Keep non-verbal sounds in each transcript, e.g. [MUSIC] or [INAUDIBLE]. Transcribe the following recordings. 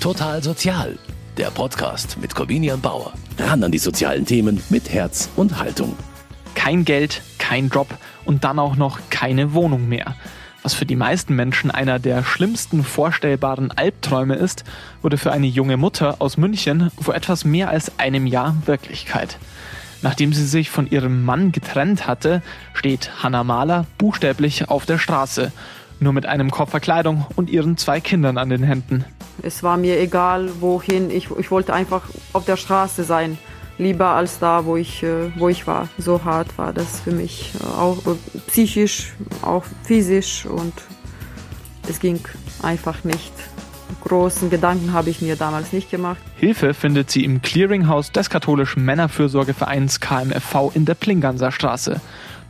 Total Sozial, der Podcast mit Corvinian Bauer. Ran an die sozialen Themen mit Herz und Haltung. Kein Geld, kein Job und dann auch noch keine Wohnung mehr. Was für die meisten Menschen einer der schlimmsten vorstellbaren Albträume ist, wurde für eine junge Mutter aus München vor etwas mehr als einem Jahr Wirklichkeit. Nachdem sie sich von ihrem Mann getrennt hatte, steht Hannah Mahler buchstäblich auf der Straße, nur mit einem Koffer Kleidung und ihren zwei Kindern an den Händen. Es war mir egal, wohin. Ich, ich wollte einfach auf der Straße sein. Lieber als da, wo ich, äh, wo ich war. So hart war das für mich. Äh, auch äh, psychisch, auch physisch. Und es ging einfach nicht. Großen Gedanken habe ich mir damals nicht gemacht. Hilfe findet sie im Clearinghouse des katholischen Männerfürsorgevereins KMFV in der Plinganser Straße.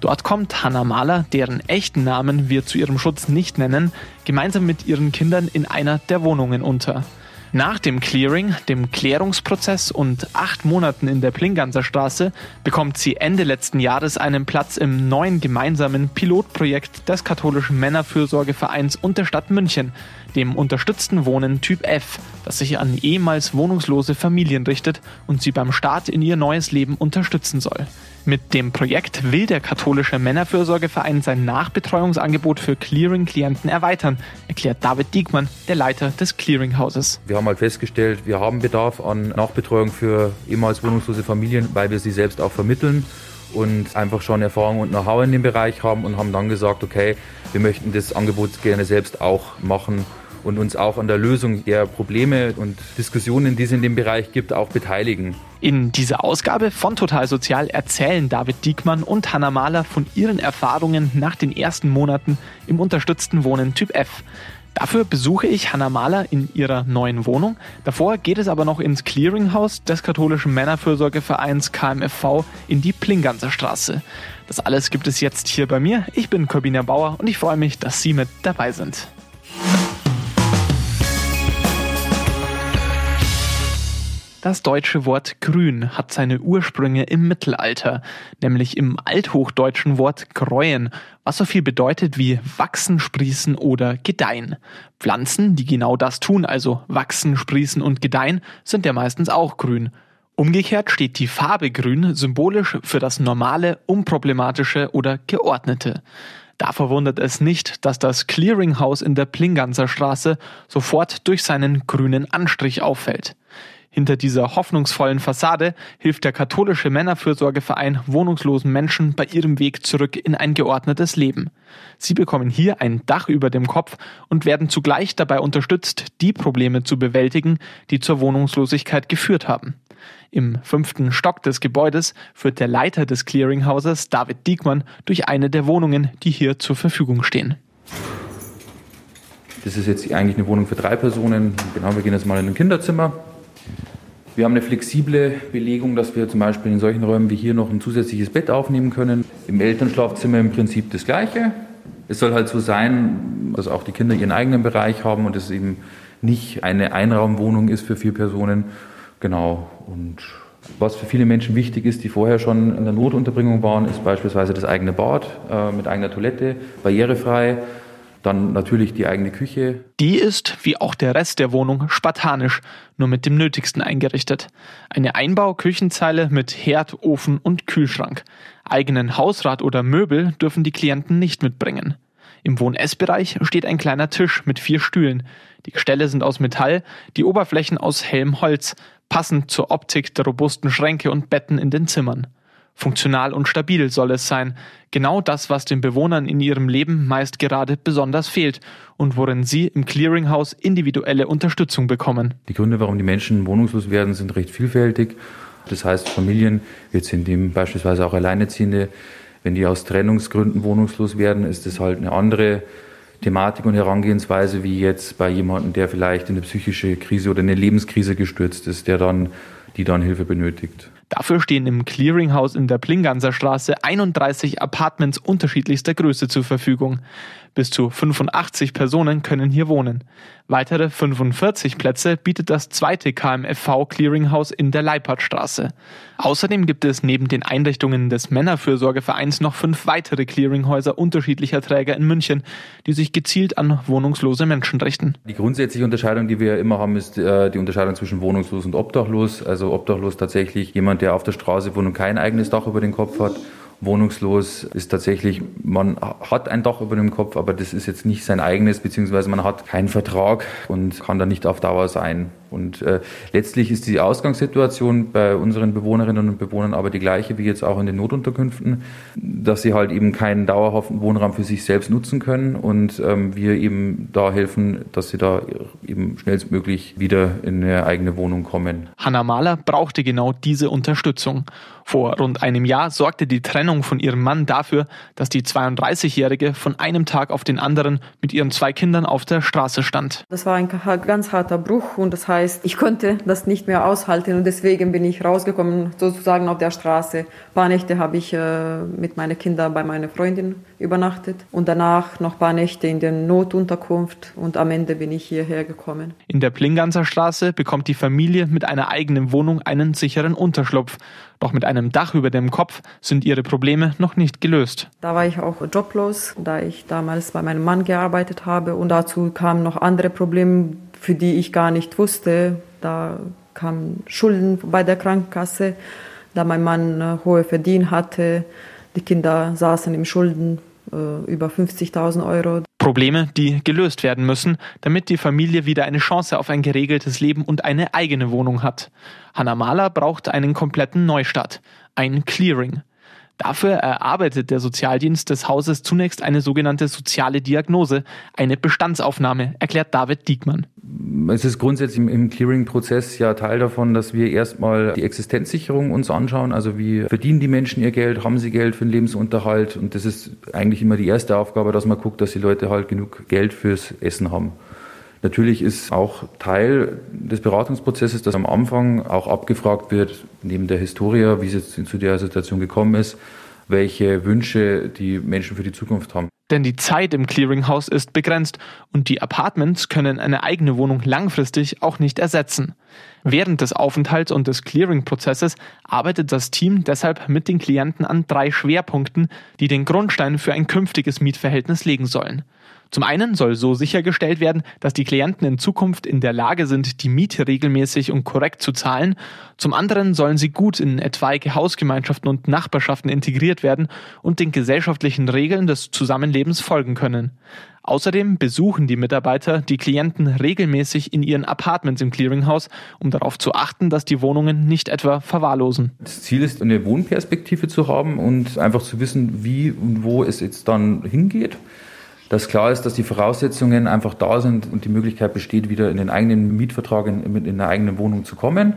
Dort kommt Hannah Mahler, deren echten Namen wir zu ihrem Schutz nicht nennen, gemeinsam mit ihren Kindern in einer der Wohnungen unter. Nach dem Clearing, dem Klärungsprozess und acht Monaten in der Plinganser Straße bekommt sie Ende letzten Jahres einen Platz im neuen gemeinsamen Pilotprojekt des katholischen Männerfürsorgevereins und der Stadt München, dem unterstützten Wohnen Typ F, das sich an ehemals wohnungslose Familien richtet und sie beim Start in ihr neues Leben unterstützen soll. Mit dem Projekt will der katholische Männerfürsorgeverein sein Nachbetreuungsangebot für Clearing-Klienten erweitern, erklärt David Diekmann, der Leiter des Clearinghauses. Wir haben halt festgestellt, wir haben Bedarf an Nachbetreuung für ehemals wohnungslose Familien, weil wir sie selbst auch vermitteln und einfach schon Erfahrung und Know-how in dem Bereich haben und haben dann gesagt, okay, wir möchten das Angebot gerne selbst auch machen und uns auch an der Lösung der Probleme und Diskussionen, die es in dem Bereich gibt, auch beteiligen. In dieser Ausgabe von Total Sozial erzählen David Diekmann und Hannah Mahler von ihren Erfahrungen nach den ersten Monaten im unterstützten Wohnen Typ F. Dafür besuche ich Hannah Mahler in ihrer neuen Wohnung. Davor geht es aber noch ins Clearinghouse des katholischen Männerfürsorgevereins KMFV in die Plinganzer Straße. Das alles gibt es jetzt hier bei mir. Ich bin Corbina Bauer und ich freue mich, dass Sie mit dabei sind. Das deutsche Wort grün hat seine Ursprünge im Mittelalter, nämlich im althochdeutschen Wort gräuen, was so viel bedeutet wie wachsen, sprießen oder gedeihen. Pflanzen, die genau das tun, also wachsen, sprießen und gedeihen, sind ja meistens auch grün. Umgekehrt steht die Farbe grün symbolisch für das normale, unproblematische oder geordnete. Da verwundert es nicht, dass das Clearinghouse in der Plinganser Straße sofort durch seinen grünen Anstrich auffällt. Hinter dieser hoffnungsvollen Fassade hilft der katholische Männerfürsorgeverein wohnungslosen Menschen bei ihrem Weg zurück in ein geordnetes Leben. Sie bekommen hier ein Dach über dem Kopf und werden zugleich dabei unterstützt, die Probleme zu bewältigen, die zur Wohnungslosigkeit geführt haben. Im fünften Stock des Gebäudes führt der Leiter des Clearinghauses, David Diekmann, durch eine der Wohnungen, die hier zur Verfügung stehen. Das ist jetzt eigentlich eine Wohnung für drei Personen. Genau, wir gehen jetzt mal in ein Kinderzimmer. Wir haben eine flexible Belegung, dass wir zum Beispiel in solchen Räumen wie hier noch ein zusätzliches Bett aufnehmen können. Im Elternschlafzimmer im Prinzip das Gleiche. Es soll halt so sein, dass auch die Kinder ihren eigenen Bereich haben und es eben nicht eine Einraumwohnung ist für vier Personen. Genau. Und was für viele Menschen wichtig ist, die vorher schon in der Notunterbringung waren, ist beispielsweise das eigene Bad äh, mit eigener Toilette, barrierefrei. Dann natürlich die eigene Küche. Die ist, wie auch der Rest der Wohnung, spartanisch, nur mit dem Nötigsten eingerichtet. Eine Einbauküchenzeile mit Herd, Ofen und Kühlschrank. Eigenen Hausrat oder Möbel dürfen die Klienten nicht mitbringen. Im Wohn-Ess-Bereich steht ein kleiner Tisch mit vier Stühlen. Die Gestelle sind aus Metall, die Oberflächen aus hellem Holz, passend zur Optik der robusten Schränke und Betten in den Zimmern. Funktional und stabil soll es sein. Genau das, was den Bewohnern in ihrem Leben meist gerade besonders fehlt und worin sie im Clearinghouse individuelle Unterstützung bekommen. Die Gründe, warum die Menschen wohnungslos werden, sind recht vielfältig. Das heißt, Familien, jetzt sind dem beispielsweise auch Alleinerziehende, wenn die aus Trennungsgründen wohnungslos werden, ist das halt eine andere Thematik und Herangehensweise wie jetzt bei jemandem, der vielleicht in eine psychische Krise oder in eine Lebenskrise gestürzt ist, der dann, die dann Hilfe benötigt. Dafür stehen im Clearinghouse in der Plinganser Straße 31 Apartments unterschiedlichster Größe zur Verfügung. Bis zu 85 Personen können hier wohnen. Weitere 45 Plätze bietet das zweite KMFV Clearinghouse in der Leipertstraße. Außerdem gibt es neben den Einrichtungen des Männerfürsorgevereins noch fünf weitere Clearinghäuser unterschiedlicher Träger in München, die sich gezielt an wohnungslose Menschen richten. Die grundsätzliche Unterscheidung, die wir immer haben, ist äh, die Unterscheidung zwischen wohnungslos und obdachlos. Also obdachlos tatsächlich jemand, der auf der Straße wohnt und kein eigenes Dach über den Kopf hat wohnungslos ist tatsächlich, man hat ein Dach über dem Kopf, aber das ist jetzt nicht sein eigenes, beziehungsweise man hat keinen Vertrag und kann da nicht auf Dauer sein. Und äh, letztlich ist die Ausgangssituation bei unseren Bewohnerinnen und Bewohnern aber die gleiche wie jetzt auch in den Notunterkünften, dass sie halt eben keinen dauerhaften Wohnraum für sich selbst nutzen können und ähm, wir eben da helfen, dass sie da eben schnellstmöglich wieder in eine eigene Wohnung kommen. Hanna Mahler brauchte genau diese Unterstützung. Vor rund einem Jahr sorgte die Trennung von ihrem Mann dafür, dass die 32-Jährige von einem Tag auf den anderen mit ihren zwei Kindern auf der Straße stand. Das war ein ganz harter Bruch und das heißt, ich konnte das nicht mehr aushalten und deswegen bin ich rausgekommen, sozusagen auf der Straße. Ein paar Nächte habe ich äh, mit meinen Kindern bei meiner Freundin übernachtet und danach noch ein paar Nächte in der Notunterkunft und am Ende bin ich hierher gekommen. In der Plinganzer Straße bekommt die Familie mit einer eigenen Wohnung einen sicheren Unterschlupf. Doch mit einem Dach über dem Kopf sind ihre Probleme noch nicht gelöst. Da war ich auch joblos, da ich damals bei meinem Mann gearbeitet habe. Und dazu kamen noch andere Probleme, für die ich gar nicht wusste. Da kamen Schulden bei der Krankenkasse, da mein Mann äh, hohe Verdien hatte. Die Kinder saßen im Schulden äh, über 50.000 Euro. Probleme, die gelöst werden müssen, damit die Familie wieder eine Chance auf ein geregeltes Leben und eine eigene Wohnung hat. Hanna Mahler braucht einen kompletten Neustart, ein Clearing. Dafür erarbeitet der Sozialdienst des Hauses zunächst eine sogenannte soziale Diagnose, eine Bestandsaufnahme, erklärt David Diekmann. Es ist grundsätzlich im Clearing-Prozess ja Teil davon, dass wir erstmal die Existenzsicherung uns anschauen. Also wie verdienen die Menschen ihr Geld, haben sie Geld für den Lebensunterhalt? Und das ist eigentlich immer die erste Aufgabe, dass man guckt, dass die Leute halt genug Geld fürs Essen haben. Natürlich ist auch Teil des Beratungsprozesses, dass am Anfang auch abgefragt wird, neben der Historie, wie es jetzt zu der Situation gekommen ist, welche Wünsche die Menschen für die Zukunft haben. Denn die Zeit im Clearinghouse ist begrenzt und die Apartments können eine eigene Wohnung langfristig auch nicht ersetzen. Während des Aufenthalts und des Clearing-Prozesses arbeitet das Team deshalb mit den Klienten an drei Schwerpunkten, die den Grundstein für ein künftiges Mietverhältnis legen sollen. Zum einen soll so sichergestellt werden, dass die Klienten in Zukunft in der Lage sind, die Miete regelmäßig und korrekt zu zahlen. Zum anderen sollen sie gut in etwaige Hausgemeinschaften und Nachbarschaften integriert werden und den gesellschaftlichen Regeln des Zusammenlebens folgen können. Außerdem besuchen die Mitarbeiter die Klienten regelmäßig in ihren Apartments im Clearinghouse, um darauf zu achten, dass die Wohnungen nicht etwa verwahrlosen. Das Ziel ist, eine Wohnperspektive zu haben und einfach zu wissen, wie und wo es jetzt dann hingeht dass klar ist, dass die Voraussetzungen einfach da sind und die Möglichkeit besteht, wieder in den eigenen Mietvertrag in, in eine eigene Wohnung zu kommen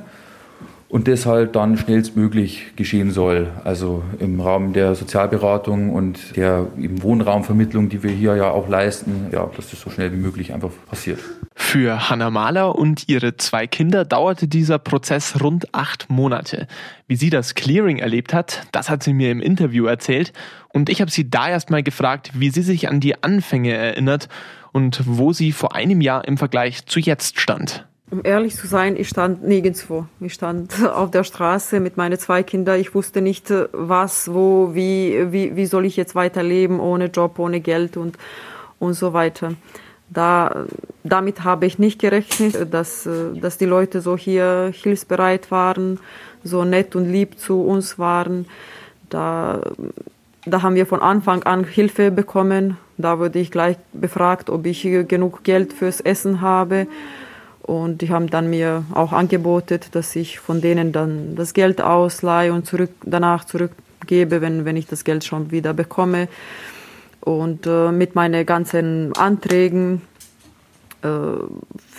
und das halt dann schnellstmöglich geschehen soll. Also im Rahmen der Sozialberatung und der eben Wohnraumvermittlung, die wir hier ja auch leisten, ja, dass das so schnell wie möglich einfach passiert. Für Hanna Mahler und ihre zwei Kinder dauerte dieser Prozess rund acht Monate. Wie sie das Clearing erlebt hat, das hat sie mir im Interview erzählt und ich habe sie da erst mal gefragt, wie sie sich an die Anfänge erinnert und wo sie vor einem Jahr im Vergleich zu jetzt stand. Um ehrlich zu sein, ich stand nirgendwo. Ich stand [LAUGHS] auf der Straße mit meinen zwei Kindern. Ich wusste nicht, was, wo, wie, wie, wie soll ich jetzt weiterleben ohne Job, ohne Geld und, und so weiter. Da, damit habe ich nicht gerechnet, dass, dass die Leute so hier hilfsbereit waren, so nett und lieb zu uns waren. Da, da haben wir von Anfang an Hilfe bekommen. Da wurde ich gleich befragt, ob ich genug Geld fürs Essen habe. Und die haben dann mir auch angeboten, dass ich von denen dann das Geld ausleihe und zurück, danach zurückgebe, wenn, wenn ich das Geld schon wieder bekomme. Und äh, mit meinen ganzen Anträgen äh,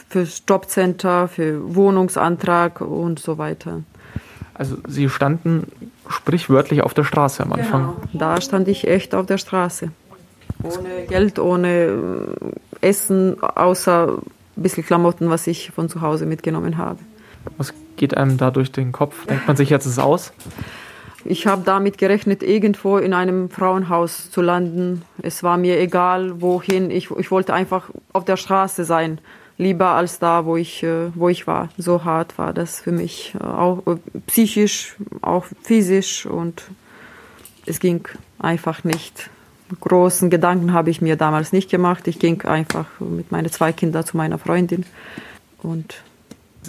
fürs Jobcenter, für Wohnungsantrag und so weiter. Also Sie standen sprichwörtlich auf der Straße am Anfang. Genau, da stand ich echt auf der Straße. Ohne Geld, ohne äh, Essen, außer ein bisschen Klamotten, was ich von zu Hause mitgenommen habe. Was geht einem da durch den Kopf? Denkt man sich, jetzt ist es aus? Ich habe damit gerechnet, irgendwo in einem Frauenhaus zu landen. Es war mir egal, wohin. Ich, ich wollte einfach auf der Straße sein, lieber als da, wo ich, äh, wo ich war. So hart war das für mich, äh, auch äh, psychisch, auch physisch und es ging einfach nicht. Großen Gedanken habe ich mir damals nicht gemacht. Ich ging einfach mit meinen zwei Kindern zu meiner Freundin und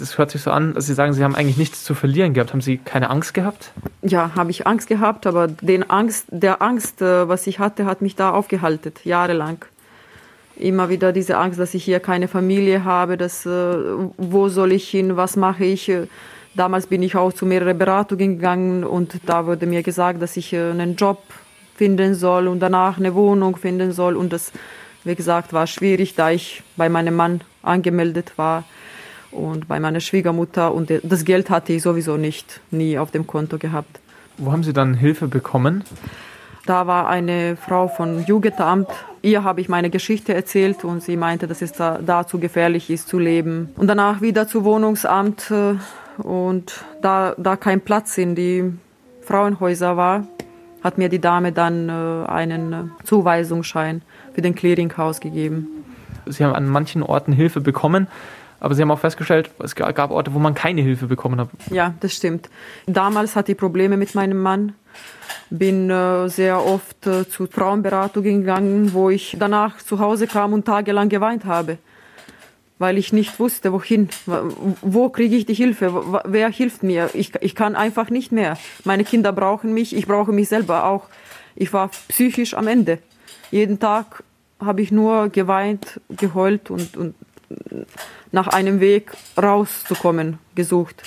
es hört sich so an, dass Sie sagen, Sie haben eigentlich nichts zu verlieren gehabt. Haben Sie keine Angst gehabt? Ja, habe ich Angst gehabt, aber den Angst, der Angst, äh, was ich hatte, hat mich da aufgehalten, jahrelang. Immer wieder diese Angst, dass ich hier keine Familie habe, dass, äh, wo soll ich hin, was mache ich. Damals bin ich auch zu mehreren Beratungen gegangen und da wurde mir gesagt, dass ich äh, einen Job finden soll und danach eine Wohnung finden soll. Und das, wie gesagt, war schwierig, da ich bei meinem Mann angemeldet war und bei meiner Schwiegermutter und das Geld hatte ich sowieso nicht, nie auf dem Konto gehabt. Wo haben Sie dann Hilfe bekommen? Da war eine Frau von Jugendamt. Ihr habe ich meine Geschichte erzählt und sie meinte, dass es da, da zu gefährlich ist zu leben. Und danach wieder zu Wohnungsamt äh, und da, da kein Platz in die Frauenhäuser war, hat mir die Dame dann äh, einen äh, Zuweisungsschein für den Clearinghaus gegeben. Sie haben an manchen Orten Hilfe bekommen. Aber Sie haben auch festgestellt, es gab Orte, wo man keine Hilfe bekommen hat. Ja, das stimmt. Damals hatte ich Probleme mit meinem Mann. Bin äh, sehr oft äh, zu Frauenberatungen gegangen, wo ich danach zu Hause kam und tagelang geweint habe, weil ich nicht wusste, wohin, wo kriege ich die Hilfe, wer hilft mir. Ich, ich kann einfach nicht mehr. Meine Kinder brauchen mich, ich brauche mich selber auch. Ich war psychisch am Ende. Jeden Tag habe ich nur geweint, geheult und, und nach einem Weg rauszukommen gesucht.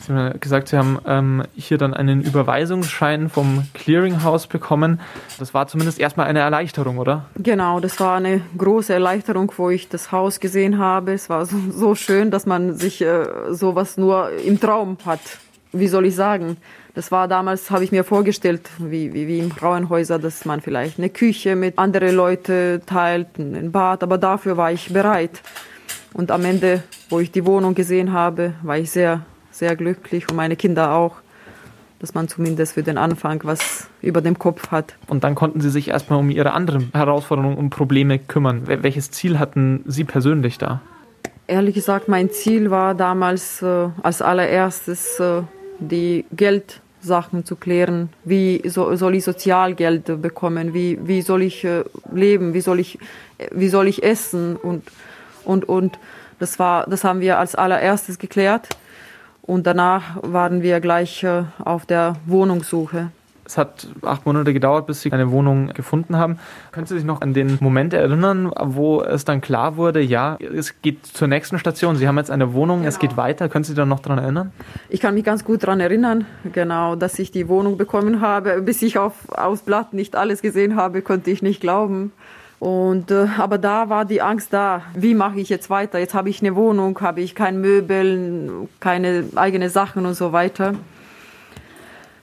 Sie haben gesagt, Sie haben ähm, hier dann einen Überweisungsschein vom Clearinghouse bekommen. Das war zumindest erstmal eine Erleichterung, oder? Genau, das war eine große Erleichterung, wo ich das Haus gesehen habe. Es war so, so schön, dass man sich äh, sowas nur im Traum hat. Wie soll ich sagen? Das war damals, habe ich mir vorgestellt, wie, wie, wie im Frauenhäuser, dass man vielleicht eine Küche mit anderen Leuten teilt, ein Bad, aber dafür war ich bereit. Und am Ende, wo ich die Wohnung gesehen habe, war ich sehr, sehr glücklich und meine Kinder auch, dass man zumindest für den Anfang was über dem Kopf hat. Und dann konnten Sie sich erstmal um Ihre anderen Herausforderungen und Probleme kümmern. Welches Ziel hatten Sie persönlich da? Ehrlich gesagt, mein Ziel war damals äh, als allererstes äh, die Geldsachen zu klären. Wie so, soll ich Sozialgeld bekommen? Wie, wie soll ich äh, leben? Wie soll ich, wie soll ich essen? Und und, und das, war, das haben wir als allererstes geklärt. Und danach waren wir gleich äh, auf der Wohnungssuche. Es hat acht Monate gedauert, bis Sie eine Wohnung gefunden haben. Können Sie sich noch an den Moment erinnern, wo es dann klar wurde, ja, es geht zur nächsten Station. Sie haben jetzt eine Wohnung, genau. es geht weiter. Können Sie sich da noch daran erinnern? Ich kann mich ganz gut daran erinnern, genau, dass ich die Wohnung bekommen habe. Bis ich auf, aufs Blatt nicht alles gesehen habe, konnte ich nicht glauben. Und äh, aber da war die Angst da. Wie mache ich jetzt weiter? Jetzt habe ich eine Wohnung, habe ich kein Möbel, keine eigene Sachen und so weiter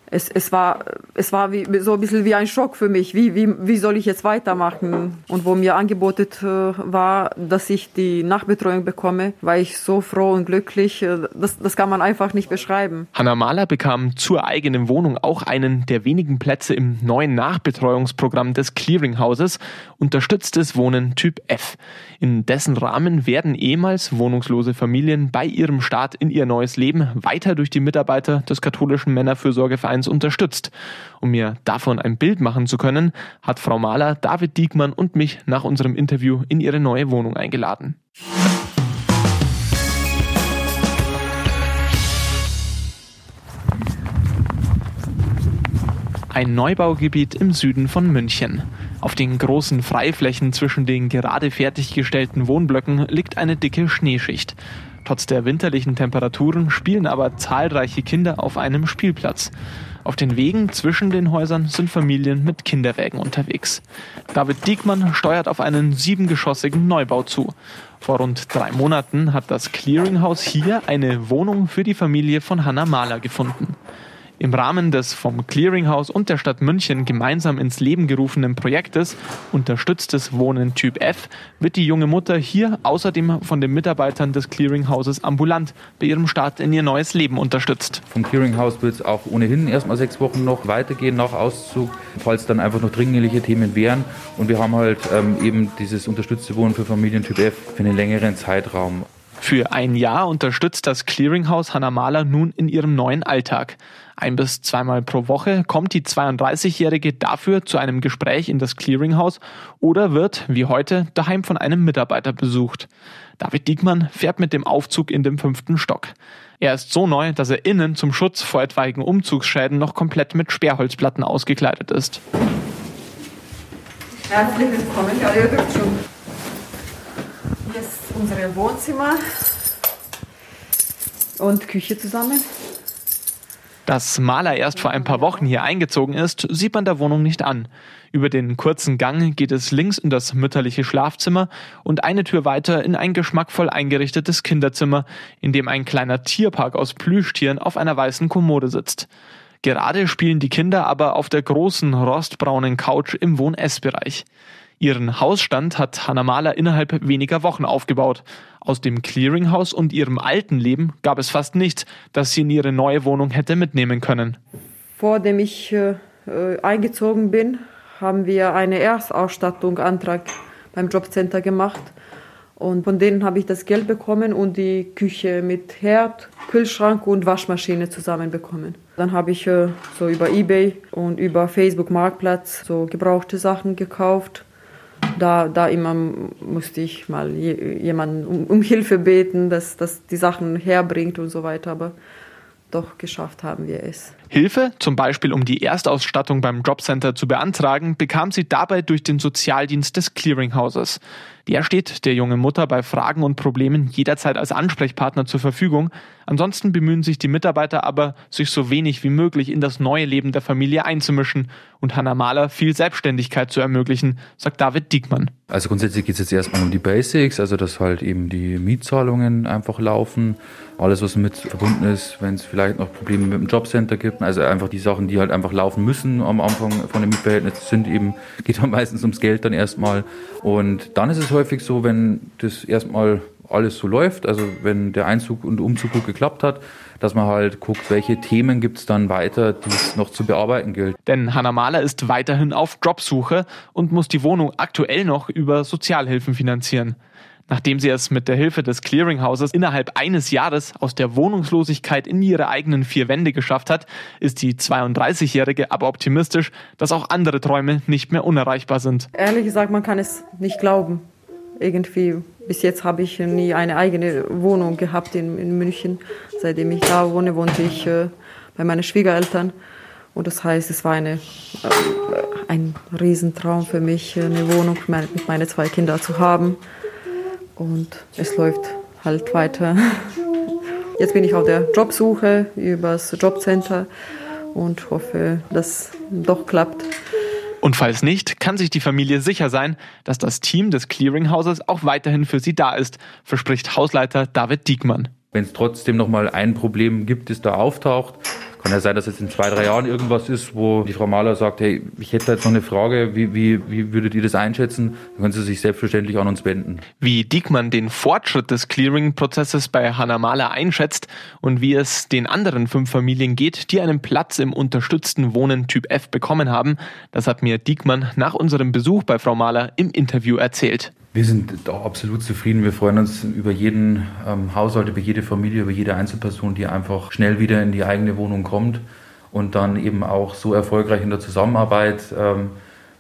es, es war, es war wie, so ein bisschen wie ein Schock für mich. Wie, wie, wie soll ich jetzt weitermachen? Und wo mir angeboten äh, war, dass ich die Nachbetreuung bekomme, war ich so froh und glücklich. Äh, das, das kann man einfach nicht beschreiben. Hanna Mahler bekam zur eigenen Wohnung auch einen der wenigen Plätze im neuen Nachbetreuungsprogramm des Clearinghauses, unterstütztes Wohnen Typ F. In dessen Rahmen werden ehemals wohnungslose Familien bei ihrem Start in ihr neues Leben weiter durch die Mitarbeiter des katholischen Männerfürsorgevereins Vereins unterstützt. Um mir davon ein Bild machen zu können, hat Frau Mahler David Diekmann und mich nach unserem Interview in ihre neue Wohnung eingeladen. Ein Neubaugebiet im Süden von München. Auf den großen Freiflächen zwischen den gerade fertiggestellten Wohnblöcken liegt eine dicke Schneeschicht. Trotz der winterlichen Temperaturen spielen aber zahlreiche Kinder auf einem Spielplatz. Auf den Wegen zwischen den Häusern sind Familien mit Kinderwägen unterwegs. David Diekmann steuert auf einen siebengeschossigen Neubau zu. Vor rund drei Monaten hat das Clearinghouse hier eine Wohnung für die Familie von Hannah Mahler gefunden. Im Rahmen des vom Clearinghouse und der Stadt München gemeinsam ins Leben gerufenen Projektes Unterstütztes Wohnen Typ F wird die junge Mutter hier außerdem von den Mitarbeitern des Clearinghouses ambulant bei ihrem Start in ihr neues Leben unterstützt. Vom Clearinghouse wird es auch ohnehin erstmal sechs Wochen noch weitergehen nach Auszug, falls dann einfach noch dringliche Themen wären. Und wir haben halt ähm, eben dieses unterstützte Wohnen für Familien Typ F für einen längeren Zeitraum. Für ein Jahr unterstützt das Clearinghouse Hannah Mahler nun in ihrem neuen Alltag. Ein bis zweimal pro Woche kommt die 32-Jährige dafür zu einem Gespräch in das Clearinghouse oder wird, wie heute, daheim von einem Mitarbeiter besucht. David Diekmann fährt mit dem Aufzug in den fünften Stock. Er ist so neu, dass er innen zum Schutz vor etwaigen Umzugsschäden noch komplett mit Sperrholzplatten ausgekleidet ist. Herzlich willkommen, ja, ihr dürft schon. Hier ist unser Wohnzimmer und Küche zusammen. Dass Maler erst vor ein paar Wochen hier eingezogen ist, sieht man der Wohnung nicht an. Über den kurzen Gang geht es links in das mütterliche Schlafzimmer und eine Tür weiter in ein geschmackvoll eingerichtetes Kinderzimmer, in dem ein kleiner Tierpark aus Plüschtieren auf einer weißen Kommode sitzt. Gerade spielen die Kinder aber auf der großen rostbraunen Couch im Wohn-Ess-Bereich. Ihren Hausstand hat Hannah Mahler innerhalb weniger Wochen aufgebaut. Aus dem Clearinghouse und ihrem alten Leben gab es fast nichts, das sie in ihre neue Wohnung hätte mitnehmen können. Vor dem ich äh, eingezogen bin, haben wir eine Erstausstattung Antrag beim Jobcenter gemacht. Und von denen habe ich das Geld bekommen und die Küche mit Herd, Kühlschrank und Waschmaschine zusammenbekommen. Dann habe ich äh, so über eBay und über Facebook Marktplatz so gebrauchte Sachen gekauft da, da immer musste ich mal jemanden um, um, Hilfe beten, dass, dass die Sachen herbringt und so weiter. Aber doch geschafft haben wir es. Hilfe, zum Beispiel um die Erstausstattung beim Jobcenter zu beantragen, bekam sie dabei durch den Sozialdienst des Clearinghouses. Der steht der jungen Mutter bei Fragen und Problemen jederzeit als Ansprechpartner zur Verfügung. Ansonsten bemühen sich die Mitarbeiter aber, sich so wenig wie möglich in das neue Leben der Familie einzumischen und Hannah Mahler viel Selbstständigkeit zu ermöglichen, sagt David Diekmann. Also grundsätzlich geht es jetzt erstmal um die Basics, also dass halt eben die Mietzahlungen einfach laufen, alles was mit verbunden ist, wenn es vielleicht noch Probleme mit dem Jobcenter gibt, also einfach die Sachen, die halt einfach laufen müssen am Anfang von dem Mietverhältnis, sind eben, geht dann meistens ums Geld dann erstmal und dann ist es häufig so, wenn das erstmal alles so läuft, also wenn der Einzug und Umzug gut geklappt hat, dass man halt guckt, welche Themen gibt es dann weiter, die es noch zu bearbeiten gilt. Denn Hannah Mahler ist weiterhin auf Jobsuche und muss die Wohnung aktuell noch über Sozialhilfen finanzieren. Nachdem sie es mit der Hilfe des Clearinghouses innerhalb eines Jahres aus der Wohnungslosigkeit in ihre eigenen vier Wände geschafft hat, ist die 32-Jährige aber optimistisch, dass auch andere Träume nicht mehr unerreichbar sind. Ehrlich gesagt, man kann es nicht glauben. Irgendwie, bis jetzt habe ich nie eine eigene Wohnung gehabt in, in München. Seitdem ich da wohne, wohnte ich äh, bei meinen Schwiegereltern. Und das heißt, es war eine, äh, ein Riesentraum für mich, eine Wohnung mit meinen zwei Kindern zu haben und es läuft halt weiter. [LAUGHS] Jetzt bin ich auf der Jobsuche übers Jobcenter und hoffe, dass doch klappt. Und falls nicht, kann sich die Familie sicher sein, dass das Team des Clearinghouses auch weiterhin für sie da ist, verspricht Hausleiter David Diekmann. Wenn es trotzdem noch mal ein Problem gibt, das da auftaucht, kann ja sein, dass jetzt in zwei, drei Jahren irgendwas ist, wo die Frau Mahler sagt, hey, ich hätte jetzt noch eine Frage, wie, wie, wie würdet ihr das einschätzen? Dann können Sie sich selbstverständlich an uns wenden. Wie Diekmann den Fortschritt des Clearing-Prozesses bei Hannah Mahler einschätzt und wie es den anderen fünf Familien geht, die einen Platz im unterstützten Wohnen Typ F bekommen haben, das hat mir Diekmann nach unserem Besuch bei Frau Mahler im Interview erzählt. Wir sind da absolut zufrieden. Wir freuen uns über jeden ähm, Haushalt, über jede Familie, über jede Einzelperson, die einfach schnell wieder in die eigene Wohnung kommt und dann eben auch so erfolgreich in der Zusammenarbeit ähm,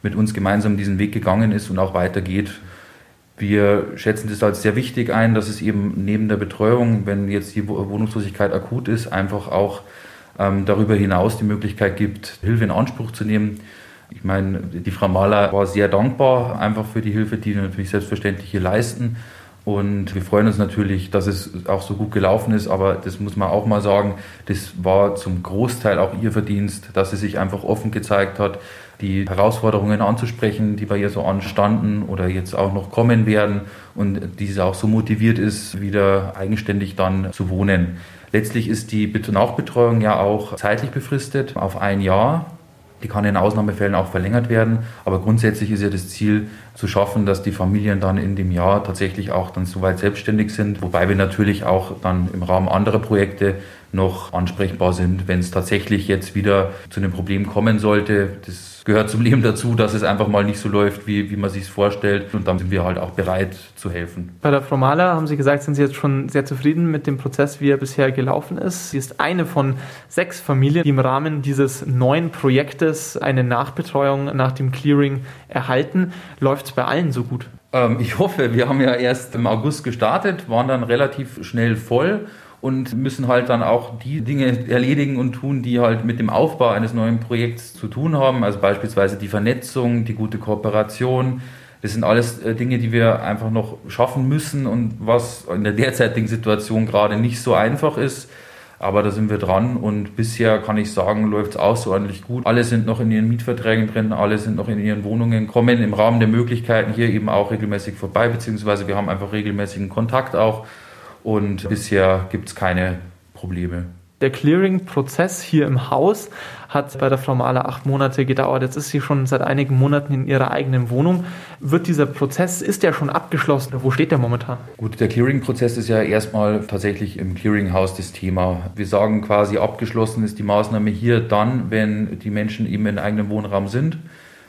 mit uns gemeinsam diesen Weg gegangen ist und auch weitergeht. Wir schätzen das als sehr wichtig ein, dass es eben neben der Betreuung, wenn jetzt die Wohnungslosigkeit akut ist, einfach auch ähm, darüber hinaus die Möglichkeit gibt, Hilfe in Anspruch zu nehmen. Ich meine, die Frau Mahler war sehr dankbar einfach für die Hilfe, die wir natürlich selbstverständlich hier leisten. Und wir freuen uns natürlich, dass es auch so gut gelaufen ist, aber das muss man auch mal sagen, das war zum Großteil auch ihr Verdienst, dass sie sich einfach offen gezeigt hat, die Herausforderungen anzusprechen, die bei ihr so anstanden oder jetzt auch noch kommen werden und diese auch so motiviert ist, wieder eigenständig dann zu wohnen. Letztlich ist die Nachbetreuung ja auch zeitlich befristet auf ein Jahr. Die kann in Ausnahmefällen auch verlängert werden, aber grundsätzlich ist ja das Ziel zu schaffen, dass die Familien dann in dem Jahr tatsächlich auch dann soweit selbstständig sind, wobei wir natürlich auch dann im Rahmen anderer Projekte noch ansprechbar sind, wenn es tatsächlich jetzt wieder zu einem Problem kommen sollte. Das gehört zum Leben dazu, dass es einfach mal nicht so läuft, wie, wie man sich es vorstellt. Und dann sind wir halt auch bereit zu helfen. Bei der Frau Mahler haben Sie gesagt, sind Sie jetzt schon sehr zufrieden mit dem Prozess, wie er bisher gelaufen ist. Sie ist eine von sechs Familien, die im Rahmen dieses neuen Projektes eine Nachbetreuung nach dem Clearing erhalten. Läuft es bei allen so gut? Ähm, ich hoffe, wir haben ja erst im August gestartet, waren dann relativ schnell voll und müssen halt dann auch die Dinge erledigen und tun, die halt mit dem Aufbau eines neuen Projekts zu tun haben. Also beispielsweise die Vernetzung, die gute Kooperation. Das sind alles äh, Dinge, die wir einfach noch schaffen müssen und was in der derzeitigen Situation gerade nicht so einfach ist. Aber da sind wir dran und bisher kann ich sagen, läuft es außerordentlich gut. Alle sind noch in ihren Mietverträgen drin, alle sind noch in ihren Wohnungen, kommen im Rahmen der Möglichkeiten hier eben auch regelmäßig vorbei, beziehungsweise wir haben einfach regelmäßigen Kontakt auch und bisher gibt es keine Probleme. Der Clearing-Prozess hier im Haus hat bei der Frau Mahler acht Monate gedauert. Jetzt ist sie schon seit einigen Monaten in ihrer eigenen Wohnung. Wird dieser Prozess, ist der schon abgeschlossen? Wo steht der momentan? Gut, der Clearing-Prozess ist ja erstmal tatsächlich im Clearing-Haus das Thema. Wir sagen quasi, abgeschlossen ist die Maßnahme hier dann, wenn die Menschen eben in eigenem Wohnraum sind.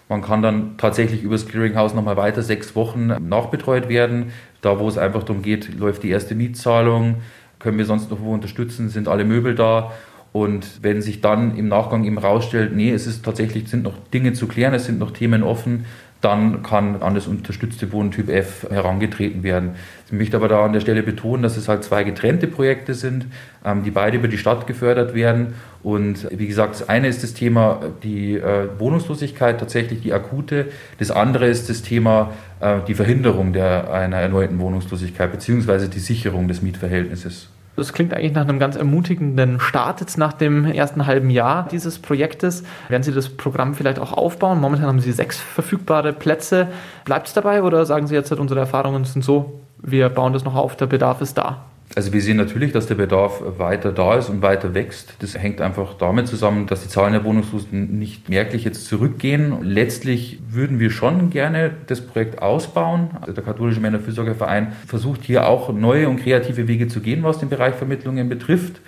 Man kann dann tatsächlich über das Clearinghouse nochmal weiter sechs Wochen nachbetreut werden. Da, wo es einfach darum geht, läuft die erste Mietzahlung, können wir sonst noch wo unterstützen, sind alle Möbel da. Und wenn sich dann im Nachgang eben rausstellt, nee, es ist tatsächlich, sind noch Dinge zu klären, es sind noch Themen offen, dann kann an das unterstützte Wohnen Typ F herangetreten werden. Ich möchte aber da an der Stelle betonen, dass es halt zwei getrennte Projekte sind, ähm, die beide über die Stadt gefördert werden. Und wie gesagt, das eine ist das Thema die äh, Wohnungslosigkeit, tatsächlich die akute. Das andere ist das Thema äh, die Verhinderung der, einer erneuten Wohnungslosigkeit beziehungsweise die Sicherung des Mietverhältnisses. Das klingt eigentlich nach einem ganz ermutigenden Start jetzt nach dem ersten halben Jahr dieses Projektes. Werden Sie das Programm vielleicht auch aufbauen? Momentan haben Sie sechs verfügbare Plätze. Bleibt es dabei oder sagen Sie jetzt, unsere Erfahrungen sind so, wir bauen das noch auf, der Bedarf ist da? Also wir sehen natürlich, dass der Bedarf weiter da ist und weiter wächst. Das hängt einfach damit zusammen, dass die Zahlen der Wohnungslosen nicht merklich jetzt zurückgehen. Letztlich würden wir schon gerne das Projekt ausbauen. Also der Katholische Männerfürsorgeverein versucht hier auch neue und kreative Wege zu gehen, was den Bereich Vermittlungen betrifft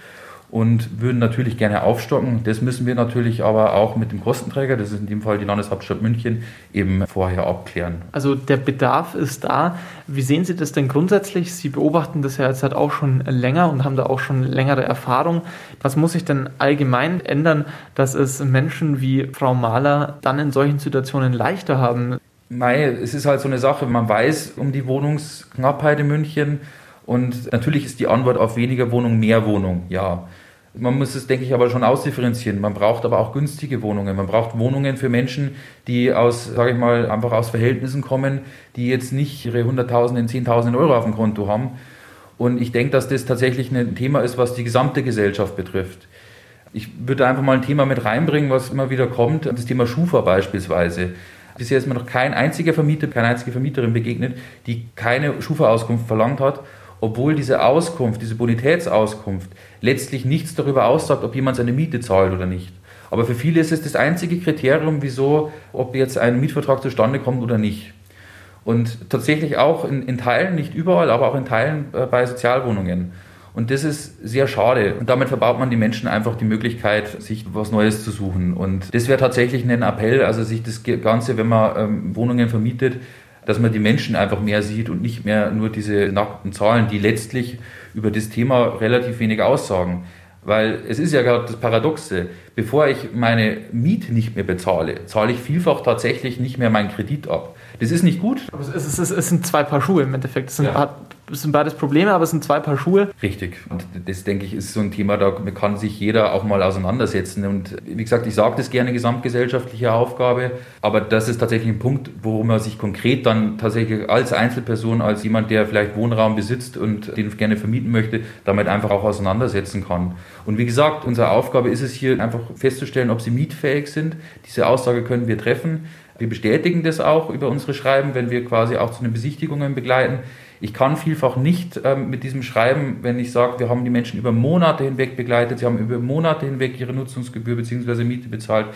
und würden natürlich gerne aufstocken. Das müssen wir natürlich aber auch mit dem Kostenträger, das ist in dem Fall die Landeshauptstadt München, eben vorher abklären. Also der Bedarf ist da. Wie sehen Sie das denn grundsätzlich? Sie beobachten das ja jetzt halt auch schon länger und haben da auch schon längere Erfahrung. Was muss sich denn allgemein ändern, dass es Menschen wie Frau Mahler dann in solchen Situationen leichter haben? Mei, es ist halt so eine Sache, man weiß um die Wohnungsknappheit in München und natürlich ist die Antwort auf weniger Wohnung mehr Wohnung, ja. Man muss es, denke ich, aber schon ausdifferenzieren. Man braucht aber auch günstige Wohnungen. Man braucht Wohnungen für Menschen, die aus, sage ich mal, einfach aus Verhältnissen kommen, die jetzt nicht ihre 100.000, 10.000 Euro auf dem Konto haben. Und ich denke, dass das tatsächlich ein Thema ist, was die gesamte Gesellschaft betrifft. Ich würde einfach mal ein Thema mit reinbringen, was immer wieder kommt, das Thema Schufa beispielsweise. Bisher ist mir noch kein einziger Vermieter, keine einzige Vermieterin begegnet, die keine Schufa-Auskunft verlangt hat obwohl diese Auskunft, diese Bonitätsauskunft letztlich nichts darüber aussagt, ob jemand seine Miete zahlt oder nicht. Aber für viele ist es das einzige Kriterium, wieso, ob jetzt ein Mietvertrag zustande kommt oder nicht. Und tatsächlich auch in, in Teilen, nicht überall, aber auch in Teilen äh, bei Sozialwohnungen. Und das ist sehr schade. Und damit verbaut man die Menschen einfach die Möglichkeit, sich was Neues zu suchen. Und das wäre tatsächlich ein Appell, also sich das Ganze, wenn man ähm, Wohnungen vermietet, dass man die Menschen einfach mehr sieht und nicht mehr nur diese nackten Zahlen, die letztlich über das Thema relativ wenig aussagen. Weil es ist ja gerade das Paradoxe, bevor ich meine Miete nicht mehr bezahle, zahle ich vielfach tatsächlich nicht mehr meinen Kredit ab. Das ist nicht gut. Es, ist, es, es sind zwei Paar Schuhe im Endeffekt. Es sind, ja. Es sind beides Probleme, aber es sind zwei Paar Schuhe. Richtig. Und das, denke ich, ist so ein Thema, da kann sich jeder auch mal auseinandersetzen. Und wie gesagt, ich sage das gerne, gesamtgesellschaftliche Aufgabe, aber das ist tatsächlich ein Punkt, worum man sich konkret dann tatsächlich als Einzelperson, als jemand, der vielleicht Wohnraum besitzt und den gerne vermieten möchte, damit einfach auch auseinandersetzen kann. Und wie gesagt, unsere Aufgabe ist es hier einfach festzustellen, ob sie mietfähig sind. Diese Aussage können wir treffen. Wir bestätigen das auch über unsere Schreiben, wenn wir quasi auch zu den Besichtigungen begleiten. Ich kann vielfach nicht ähm, mit diesem Schreiben, wenn ich sage, wir haben die Menschen über Monate hinweg begleitet, sie haben über Monate hinweg ihre Nutzungsgebühr bzw. Miete bezahlt,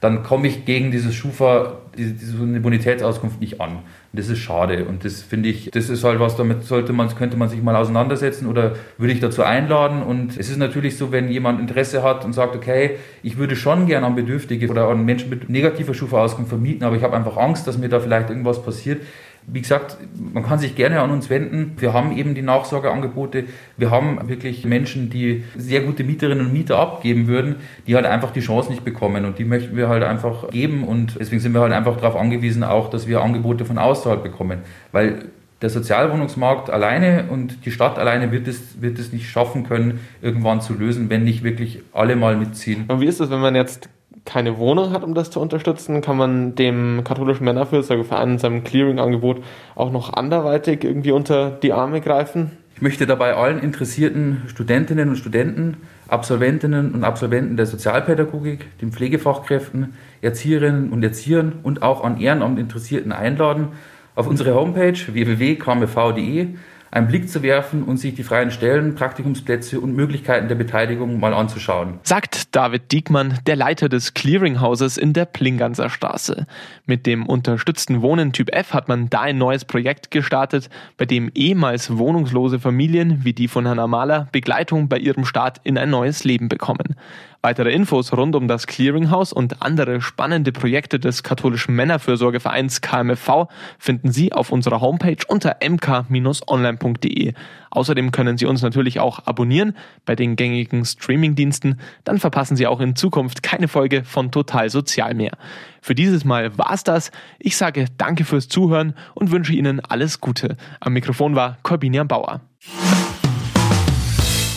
dann komme ich gegen dieses Schufa, diese, diese Bonitätsauskunft nicht an. Und das ist schade. Und das finde ich, das ist halt was, damit sollte man, könnte man sich mal auseinandersetzen oder würde ich dazu einladen. Und es ist natürlich so, wenn jemand Interesse hat und sagt, okay, ich würde schon gerne an Bedürftige oder an Menschen mit negativer Schufa-Auskunft vermieten, aber ich habe einfach Angst, dass mir da vielleicht irgendwas passiert, wie gesagt, man kann sich gerne an uns wenden. Wir haben eben die Nachsorgeangebote. Wir haben wirklich Menschen, die sehr gute Mieterinnen und Mieter abgeben würden, die halt einfach die Chance nicht bekommen. Und die möchten wir halt einfach geben. Und deswegen sind wir halt einfach darauf angewiesen, auch, dass wir Angebote von außerhalb bekommen. Weil der Sozialwohnungsmarkt alleine und die Stadt alleine wird es, wird es nicht schaffen können, irgendwann zu lösen, wenn nicht wirklich alle mal mitziehen. Und wie ist es, wenn man jetzt keine Wohnung hat, um das zu unterstützen, kann man dem katholischen Männerfürsorgeverein in seinem Clearing-Angebot auch noch anderweitig irgendwie unter die Arme greifen? Ich möchte dabei allen interessierten Studentinnen und Studenten, Absolventinnen und Absolventen der Sozialpädagogik, den Pflegefachkräften, Erzieherinnen und Erziehern und auch an Ehrenamt Interessierten einladen, auf unsere Homepage www.kmv.de einen Blick zu werfen und sich die freien Stellen, Praktikumsplätze und Möglichkeiten der Beteiligung mal anzuschauen. Sagt David Diekmann, der Leiter des Clearinghauses in der Plinganser Straße. Mit dem unterstützten Wohnen Typ F hat man da ein neues Projekt gestartet, bei dem ehemals wohnungslose Familien wie die von Hannah Mahler Begleitung bei ihrem Start in ein neues Leben bekommen. Weitere Infos rund um das Clearinghouse und andere spannende Projekte des katholischen Männerfürsorgevereins KMFV finden Sie auf unserer Homepage unter mk-online.de. Außerdem können Sie uns natürlich auch abonnieren bei den gängigen Streamingdiensten. Dann verpassen Sie auch in Zukunft keine Folge von Total Sozial mehr. Für dieses Mal war's das. Ich sage danke fürs Zuhören und wünsche Ihnen alles Gute. Am Mikrofon war Corbinian Bauer.